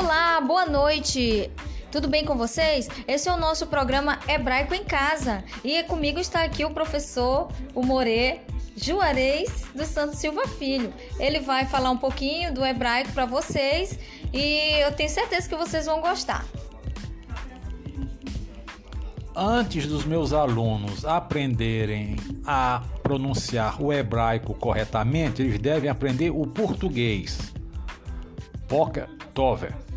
Olá, boa noite. Tudo bem com vocês? Esse é o nosso programa Hebraico em Casa. E é comigo está aqui o professor, o More Juarez do Santo Silva Filho. Ele vai falar um pouquinho do hebraico para vocês e eu tenho certeza que vocês vão gostar. Antes dos meus alunos aprenderem a pronunciar o hebraico corretamente, eles devem aprender o português. Poca Tover.